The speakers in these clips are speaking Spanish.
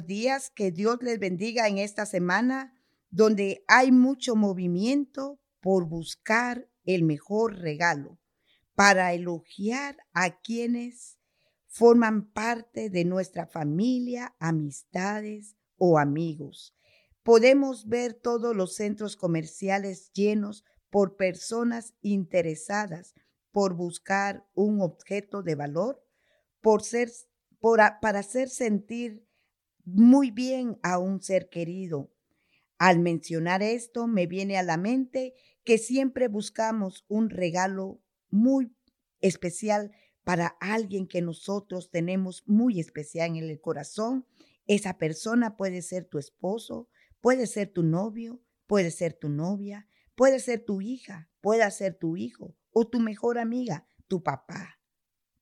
días. Que Dios les bendiga en esta semana donde hay mucho movimiento por buscar el mejor regalo para elogiar a quienes forman parte de nuestra familia, amistades o amigos. Podemos ver todos los centros comerciales llenos por personas interesadas por buscar un objeto de valor, por ser, para hacer sentir muy bien a un ser querido. Al mencionar esto, me viene a la mente que siempre buscamos un regalo muy especial para alguien que nosotros tenemos muy especial en el corazón. Esa persona puede ser tu esposo, puede ser tu novio, puede ser tu novia, puede ser tu hija, puede ser tu hijo o tu mejor amiga, tu papá,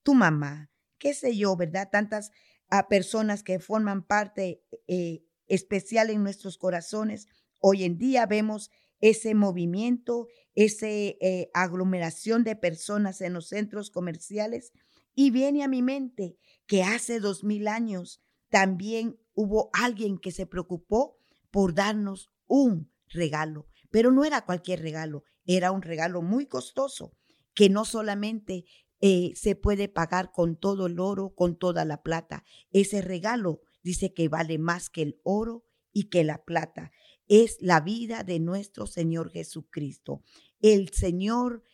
tu mamá, qué sé yo, ¿verdad? Tantas ah, personas que forman parte eh, especial en nuestros corazones. Hoy en día vemos ese movimiento, esa eh, aglomeración de personas en los centros comerciales y viene a mi mente que hace dos mil años también hubo alguien que se preocupó por darnos un regalo, pero no era cualquier regalo, era un regalo muy costoso que no solamente eh, se puede pagar con todo el oro, con toda la plata. Ese regalo dice que vale más que el oro y que la plata es la vida de nuestro Señor Jesucristo. El Señor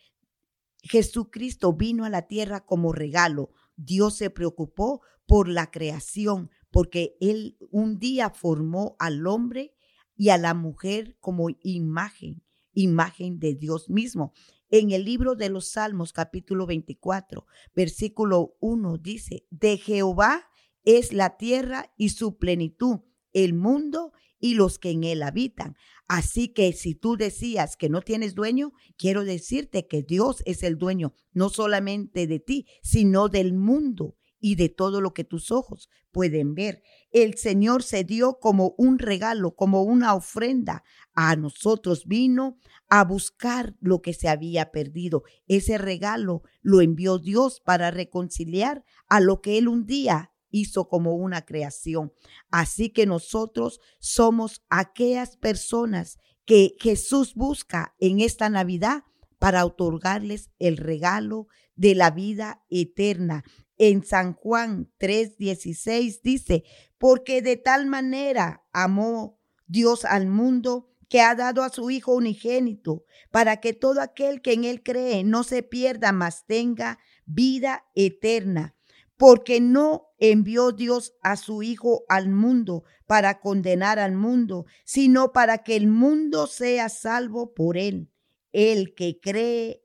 Jesucristo vino a la tierra como regalo. Dios se preocupó por la creación, porque Él un día formó al hombre y a la mujer como imagen, imagen de Dios mismo. En el libro de los Salmos, capítulo 24, versículo 1, dice, de Jehová es la tierra y su plenitud, el mundo y los que en él habitan. Así que si tú decías que no tienes dueño, quiero decirte que Dios es el dueño, no solamente de ti, sino del mundo y de todo lo que tus ojos pueden ver. El Señor se dio como un regalo, como una ofrenda a nosotros. Vino a buscar lo que se había perdido. Ese regalo lo envió Dios para reconciliar a lo que Él un día hizo como una creación. Así que nosotros somos aquellas personas que Jesús busca en esta Navidad para otorgarles el regalo de la vida eterna. En San Juan 3:16 dice, porque de tal manera amó Dios al mundo que ha dado a su Hijo unigénito, para que todo aquel que en Él cree no se pierda, mas tenga vida eterna porque no envió Dios a su Hijo al mundo para condenar al mundo, sino para que el mundo sea salvo por él. El que cree,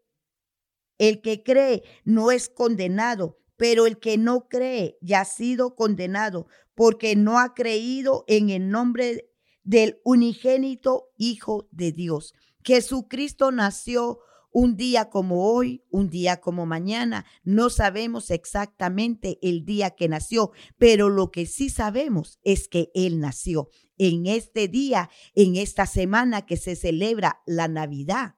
el que cree no es condenado, pero el que no cree ya ha sido condenado, porque no ha creído en el nombre del unigénito Hijo de Dios. Jesucristo nació un día como hoy, un día como mañana. No sabemos exactamente el día que nació, pero lo que sí sabemos es que Él nació en este día, en esta semana que se celebra la Navidad.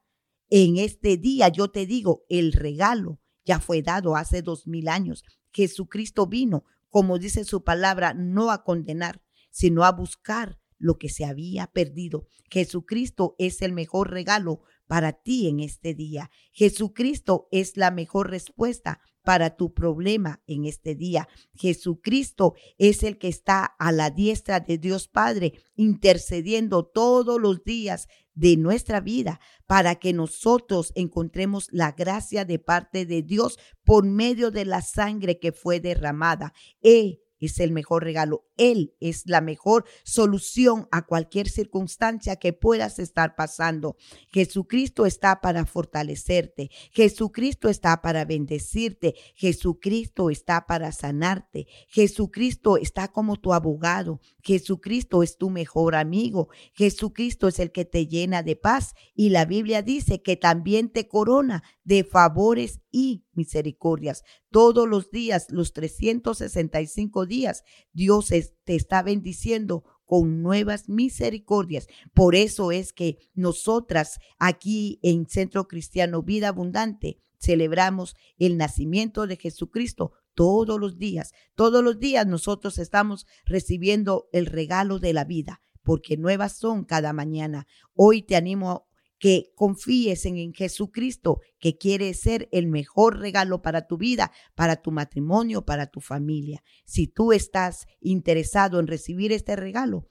En este día, yo te digo, el regalo ya fue dado hace dos mil años. Jesucristo vino, como dice su palabra, no a condenar, sino a buscar lo que se había perdido. Jesucristo es el mejor regalo para ti en este día. Jesucristo es la mejor respuesta para tu problema en este día. Jesucristo es el que está a la diestra de Dios Padre, intercediendo todos los días de nuestra vida para que nosotros encontremos la gracia de parte de Dios por medio de la sangre que fue derramada. Él es el mejor regalo. Él es la mejor solución a cualquier circunstancia que puedas estar pasando. Jesucristo está para fortalecerte. Jesucristo está para bendecirte. Jesucristo está para sanarte. Jesucristo está como tu abogado. Jesucristo es tu mejor amigo. Jesucristo es el que te llena de paz. Y la Biblia dice que también te corona de favores y misericordias. Todos los días, los 365 días, Dios te está bendiciendo con nuevas misericordias. Por eso es que nosotras aquí en Centro Cristiano Vida Abundante celebramos el nacimiento de Jesucristo todos los días. Todos los días nosotros estamos recibiendo el regalo de la vida, porque nuevas son cada mañana. Hoy te animo que confíes en, Jesucristo, que quiere ser el mejor regalo para tu vida, para tu matrimonio, para tu familia. Si tú estás interesado en recibir este regalo,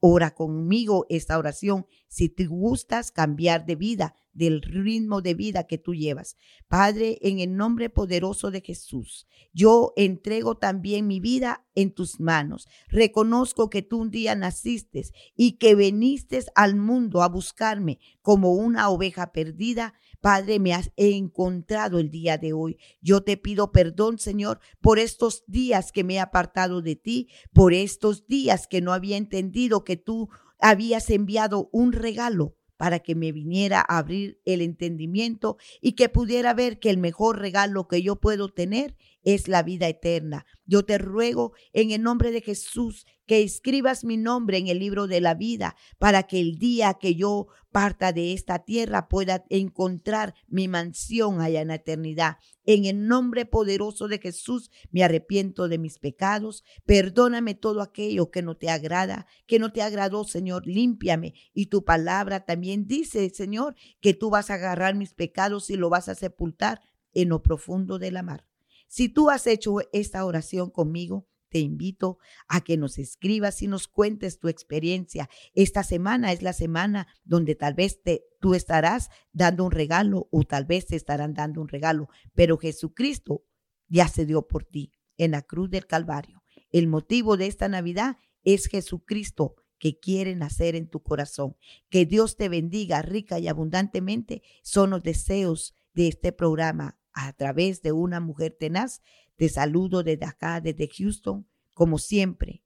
ora conmigo esta oración si te gustas cambiar de vida, del ritmo de vida que tú llevas. Padre, en el nombre poderoso de Jesús, yo entrego también mi vida en tus manos. Reconozco que tú un día naciste y que viniste al mundo a buscarme como una oveja perdida. Padre, me has encontrado el día de hoy. Yo te pido perdón, Señor, por estos días que me he apartado de ti, por estos días que no había entendido que tú habías enviado un regalo para que me viniera a abrir el entendimiento y que pudiera ver que el mejor regalo que yo puedo tener es la vida eterna. Yo te ruego en el nombre de Jesús que escribas mi nombre en el libro de la vida para que el día que yo parta de esta tierra pueda encontrar mi mansión allá en la eternidad. En el nombre poderoso de Jesús me arrepiento de mis pecados. Perdóname todo aquello que no te agrada, que no te agradó, Señor. Límpiame. Y tu palabra también dice, Señor, que tú vas a agarrar mis pecados y lo vas a sepultar en lo profundo de la mar. Si tú has hecho esta oración conmigo, te invito a que nos escribas y nos cuentes tu experiencia. Esta semana es la semana donde tal vez te, tú estarás dando un regalo o tal vez te estarán dando un regalo, pero Jesucristo ya se dio por ti en la cruz del Calvario. El motivo de esta Navidad es Jesucristo que quiere nacer en tu corazón. Que Dios te bendiga rica y abundantemente son los deseos de este programa a través de una mujer tenaz. Te saludo desde acá, desde Houston. Como siempre,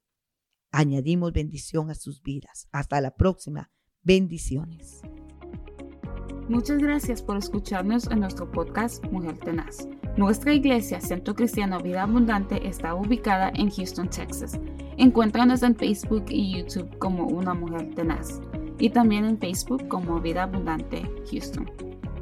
añadimos bendición a sus vidas. Hasta la próxima. Bendiciones. Muchas gracias por escucharnos en nuestro podcast Mujer Tenaz. Nuestra iglesia, Centro Cristiano Vida Abundante, está ubicada en Houston, Texas. Encuéntranos en Facebook y YouTube como Una Mujer Tenaz y también en Facebook como Vida Abundante Houston.